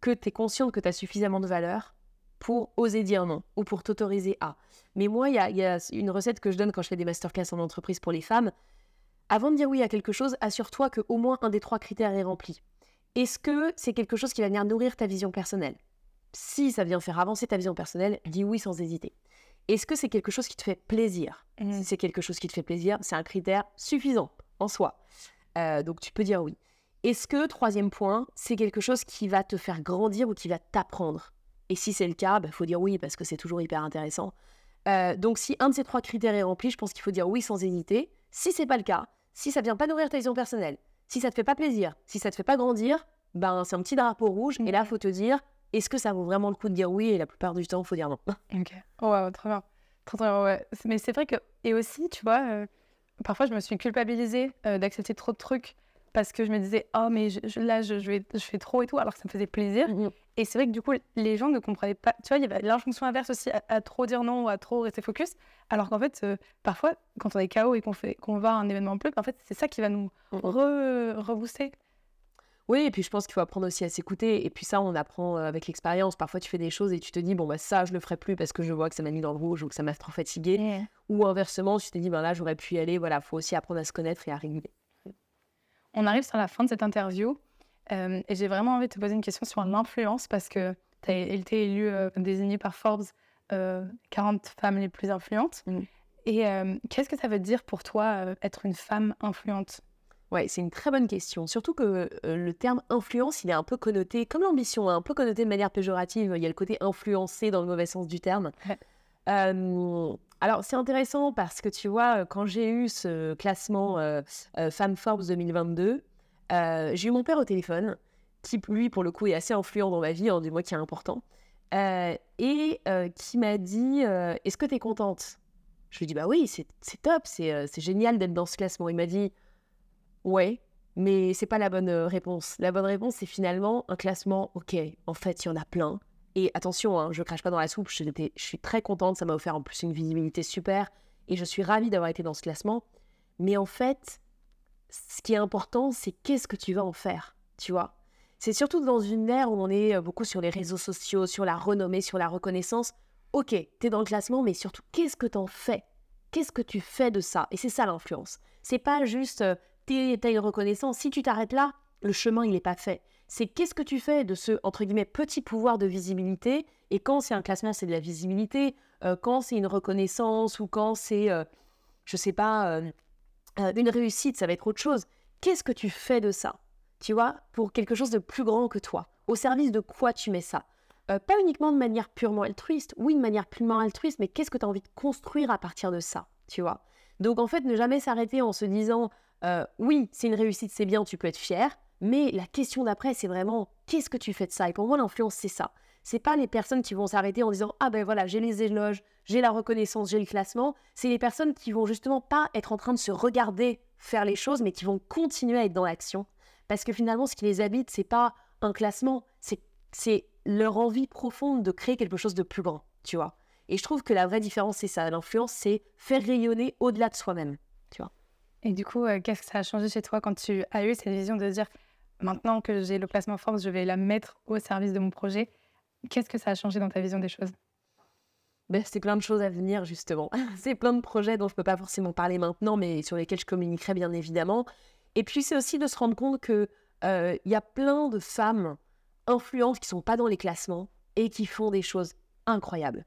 que tu es consciente que tu as suffisamment de valeur pour oser dire non ou pour t'autoriser à. Mais moi, il y a, une recette que je donne quand je fais des masterclass en entreprise pour les femmes avant de dire oui à quelque chose, assure-toi que au moins un des trois critères est rempli. Est-ce que c'est quelque chose qui va venir nourrir ta vision personnelle? Si ça vient faire avancer ta vision personnelle, dis oui sans hésiter. Est-ce que c'est quelque chose qui te fait plaisir? Mmh. Si c'est quelque chose qui te fait plaisir, c'est un critère suffisant en soi. Euh, donc tu peux dire oui. Est-ce que, troisième point, c'est quelque chose qui va te faire grandir ou qui va t'apprendre? Et si c'est le cas, il faut dire oui parce que c'est toujours hyper intéressant. Euh, donc si un de ces trois critères est rempli, je pense qu'il faut dire oui sans hésiter. Si c'est pas le cas, si ça vient pas nourrir ta vision personnelle, si ça te fait pas plaisir, si ça te fait pas grandir, ben c'est un petit drapeau rouge. Et là, faut te dire, est-ce que ça vaut vraiment le coup de dire oui Et la plupart du temps, faut dire non? Ok. Oh, wow, trop bien. Trop, trop bien, ouais. Mais c'est vrai que. Et aussi, tu vois, euh, parfois, je me suis culpabilisée euh, d'accepter trop de trucs parce que je me disais, oh, mais je- je- là, je, je, vais, je fais trop et tout, alors que ça me faisait plaisir. Et c'est vrai que du coup, les gens ne comprenaient pas. Tu vois, il y avait l'injonction inverse aussi à, à trop dire non ou à trop rester focus. Alors qu'en fait, euh, parfois, quand on est KO et qu'on fait qu'on va à un événement bleu, en fait, c'est ça qui va nous Mhm. re, rebooster. Oui, et puis je pense qu'il faut apprendre aussi à s'écouter. Et puis ça, on apprend euh, avec l'expérience. Parfois, tu fais des choses et tu te dis, bon, bah ça, je le ferai plus parce que je vois que ça m'a mis dans le rouge ou que ça m'a trop fatigué. Ou inversement, tu te dis, ben là, j'aurais pu y aller. Voilà, faut aussi apprendre à se connaître et à réguler. On arrive sur la fin de cette interview euh, et j'ai vraiment envie de te poser une question sur l'influence parce que tu as été élue, euh, désignée par Forbes euh, 40 femmes les plus influentes. Mm. Et euh, qu'est-ce que ça veut dire pour toi euh, être une femme influente? Ouais, c'est une très bonne question. Surtout que euh, le terme influence, il est un peu connoté, comme l'ambition, hein, un peu connoté de manière péjorative. Il y a le côté influencé dans le mauvais sens du terme. Euh, alors, c'est intéressant parce que tu vois, quand j'ai eu ce classement euh, euh, Femme Forbes 2022, euh, j'ai eu mon père au téléphone, qui, lui, pour le coup, est assez influent dans ma vie, hein, du moins qui est important, euh, et euh, qui m'a dit euh, Est-ce que tu es contente? Je lui ai dit Bah oui, c'est top, c'est euh, génial d'être dans ce classement. Il m'a dit Ouais, mais c'est pas la bonne euh, réponse. La bonne réponse, c'est finalement un classement. Ok, en fait, il y en a plein. Et attention, hein, je crache pas dans la soupe. Je, suis très contente. Ça m'a offert en plus une visibilité super. Et je suis ravie d'avoir été dans ce classement. Mais en fait, ce qui est important, c'est qu'est-ce que tu vas en faire. Tu vois? C'est surtout dans une ère où on est euh, beaucoup sur les réseaux sociaux, sur la renommée, sur la reconnaissance. Ok, t'es dans le classement, mais surtout, qu'est-ce que t'en fais? Qu'est-ce que tu fais de ça? Et c'est ça l'influence. C'est pas juste euh, t'as une reconnaissance. Si tu t'arrêtes là, le chemin, il n'est pas fait. C'est qu'est-ce que tu fais de ce, entre guillemets, petit pouvoir de visibilité. Et quand c'est un classement, c'est de la visibilité. Euh, quand c'est une reconnaissance ou quand c'est, euh, je sais pas, euh, euh, une réussite, ça va être autre chose. Qu'est-ce que tu fais de ça Tu vois, pour quelque chose de plus grand que toi? Au service de quoi tu mets ça? Pas uniquement de manière purement altruiste. Oui, de manière purement altruiste, mais qu'est-ce que tu as envie de construire à partir de ça Tu vois? Donc en fait, ne jamais s'arrêter en se disant oui, c'est une réussite, c'est bien, tu peux être fier. Mais la question d'après, c'est vraiment qu'est-ce que tu fais de ça? Et pour moi, l'influence, c'est ça. C'est pas les personnes qui vont s'arrêter en disant ah ben voilà, j'ai les éloges, j'ai la reconnaissance, j'ai le classement. C'est les personnes qui vont justement pas être en train de se regarder faire les choses, mais qui vont continuer à être dans l'action. Parce que finalement, ce qui les habite, c'est pas un classement, c'est leur envie profonde de créer quelque chose de plus grand, tu vois. Et je trouve que la vraie différence, c'est ça. L'influence, c'est faire rayonner au-delà de soi-même. Et du coup, euh, qu'est-ce que ça a changé chez toi quand tu as eu cette vision de dire maintenant que j'ai le classement Forbes, je vais la mettre au service de mon projet Qu'est-ce que ça a changé dans ta vision des choses? Ben, c'est plein de choses à venir, justement. c'est plein de projets dont je peux pas forcément parler maintenant, mais sur lesquels je communiquerai bien évidemment. Et puis, c'est aussi de se rendre compte que euh, y a plein de femmes influentes qui sont pas dans les classements et qui font des choses incroyables.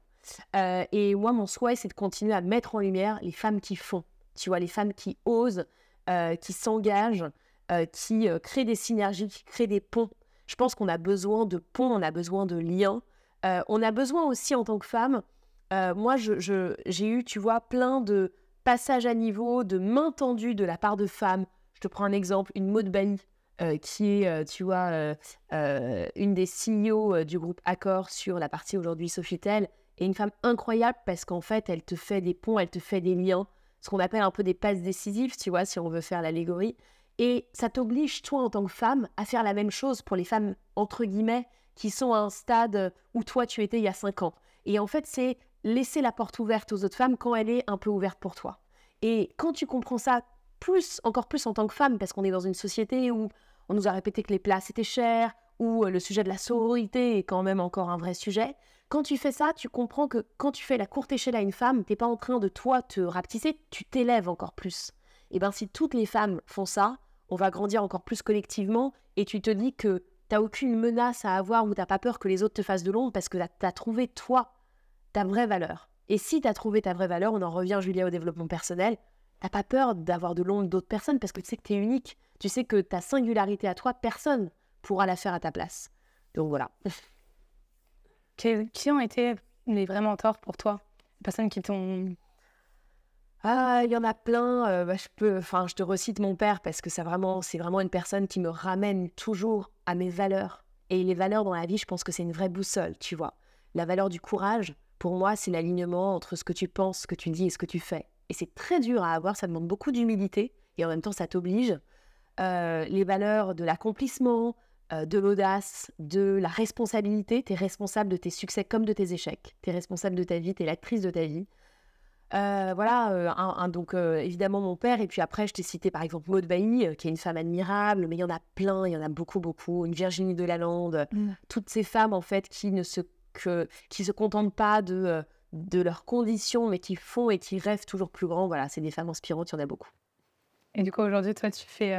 Euh, et moi, mon souhait, c'est de continuer à mettre en lumière les femmes qui font. Tu vois, les femmes qui osent, euh, qui s'engagent, qui euh, créent des synergies, qui créent des ponts. Je pense qu'on a besoin de ponts, on a besoin de liens. Euh, on a besoin aussi en tant que femme. euh, moi, j'ai eu, tu vois, plein de passages à niveau, de mains tendues de la part de femmes. Je te prends un exemple, une Maud Bali, euh, qui est, euh, tu vois, euh, euh, une des CEO euh, du groupe Accor sur la partie aujourd'hui Sofitel, et une femme incroyable parce qu'en fait, elle te fait des ponts, elle te fait des liens, ce qu'on appelle un peu des passes décisives, tu vois, si on veut faire l'allégorie. Et ça t'oblige, toi, en tant que femme, à faire la même chose pour les femmes, entre guillemets, qui sont à un stade où toi, tu étais il y a cinq ans. Et en fait, c'est laisser la porte ouverte aux autres femmes quand elle est un peu ouverte pour toi. Et quand tu comprends ça, plus, encore plus en tant que femme, parce qu'on est dans une société où on nous a répété que les places étaient chères, où euh, le sujet de la sororité est quand même encore un vrai sujet. Quand tu fais ça, tu comprends que quand tu fais la courte échelle à une femme, t'es pas en train de toi te rapetisser, tu t'élèves encore plus. Et bien si toutes les femmes font ça, on va grandir encore plus collectivement et tu te dis que t'as aucune menace à avoir ou t'as pas peur que les autres te fassent de l'ombre parce que tu as trouvé toi ta vraie valeur. Et si tu as trouvé ta vraie valeur, on en revient Julia au développement personnel, t'as pas peur d'avoir de l'ombre d'autres personnes parce que tu sais que tu es unique. Tu sais que ta singularité à toi, personne pourra la faire à ta place. Donc voilà. Qui ont été les vrais mentors pour toi? Les personnes qui t'ont ah, il y en a plein. Euh, bah, je peux, enfin, je te recite mon père parce que ça vraiment, c'est vraiment une personne qui me ramène toujours à mes valeurs. Et les valeurs dans la vie, je pense que c'est une vraie boussole, tu vois. La valeur du courage, pour moi, c'est l'alignement entre ce que tu penses, ce que tu dis et ce que tu fais. Et c'est très dur à avoir, ça demande beaucoup d'humilité et en même temps, ça t'oblige. Euh, les valeurs de l'accomplissement, euh, de l'audace, de la responsabilité. Tu es responsable de tes succès comme de tes échecs. Tu es responsable de ta vie, tu es l'actrice de ta vie. Euh, voilà, euh, un, donc euh, évidemment mon père, et puis après je t'ai cité par exemple Maud Bailly, qui est une femme admirable, mais il y en a plein, il y en a beaucoup, beaucoup, une Virginie Delalande, mmh. toutes ces femmes en fait qui ne se, que, qui se contentent pas de, de leurs conditions, mais qui font et qui rêvent toujours plus grand, voilà, c'est des femmes inspirantes, il y en a beaucoup. Et du coup aujourd'hui, toi tu fais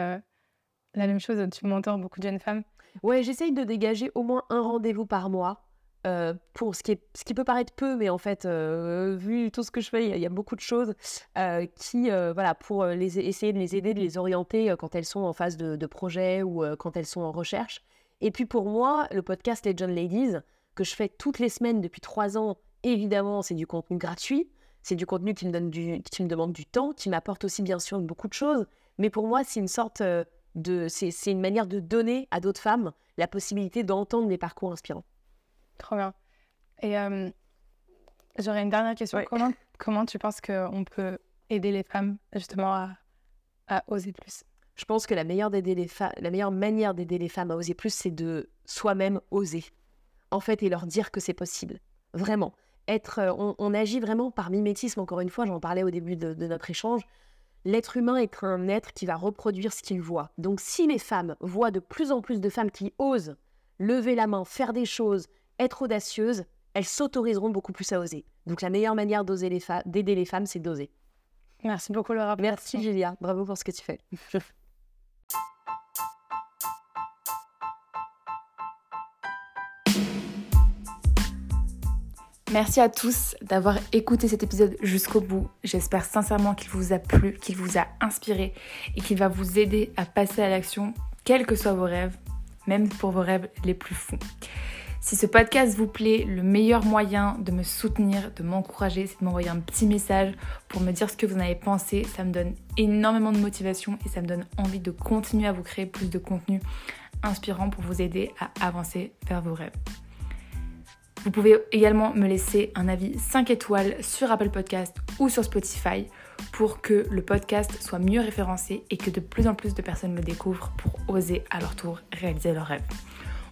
la même chose, tu mentors beaucoup de jeunes femmes Ouais, j'essaye de dégager au moins un rendez-vous par mois euh, pour ce qui, est, ce qui peut paraître peu, mais en fait, euh, vu tout ce que je fais, il y, a beaucoup de choses euh, qui, voilà, pour les, essayer de les aider, de les orienter quand elles sont en phase de, projet ou quand elles sont en recherche. Et puis pour moi, le podcast Les John Ladies, que je fais toutes les semaines depuis trois ans, évidemment, c'est du contenu gratuit. C'est du contenu qui me, donne du, qui me demande du temps, qui m'apporte aussi bien sûr beaucoup de choses. Mais pour moi, c'est une sorte de. C'est une manière de donner à d'autres femmes la possibilité d'entendre des parcours inspirants. Trop bien. Et euh, j'aurais une dernière question. Comment, comment tu penses qu'on peut aider les femmes justement à, à oser plus? Je pense que la meilleure, les la meilleure manière d'aider les femmes à oser plus, c'est de soi-même oser. En fait, et leur dire que c'est possible. Vraiment. Être, euh, on, agit vraiment par mimétisme, encore une fois, j'en parlais au début de, de notre échange. L'être humain est un être qui va reproduire ce qu'il voit. Donc si les femmes voient de plus en plus de femmes qui osent lever la main, faire des choses, être audacieuse, elles s'autoriseront beaucoup plus à oser. Donc la meilleure manière d'oser les d'aider les femmes, c'est d'oser. Merci beaucoup Laura. Merci Julia, bravo pour ce que tu fais. Merci à tous d'avoir écouté cet épisode jusqu'au bout. J'espère sincèrement qu'il vous a plu, qu'il vous a inspiré et qu'il va vous aider à passer à l'action, quels que soient vos rêves, même pour vos rêves les plus fous. Si ce podcast vous plaît, le meilleur moyen de me soutenir, de m'encourager, c'est de m'envoyer un petit message pour me dire ce que vous en avez pensé. Ça me donne énormément de motivation et ça me donne envie de continuer à vous créer plus de contenu inspirant pour vous aider à avancer vers vos rêves. Vous pouvez également me laisser un avis 5 étoiles sur Apple Podcast ou sur Spotify pour que le podcast soit mieux référencé et que de plus en plus de personnes le découvrent pour oser à leur tour réaliser leurs rêves.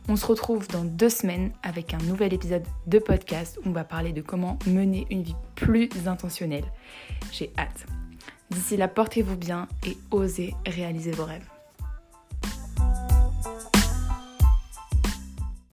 On se retrouve dans deux semaines avec un nouvel épisode de podcast où on va parler de comment mener une vie plus intentionnelle. J'ai hâte. D'ici là, portez-vous bien et osez réaliser vos rêves.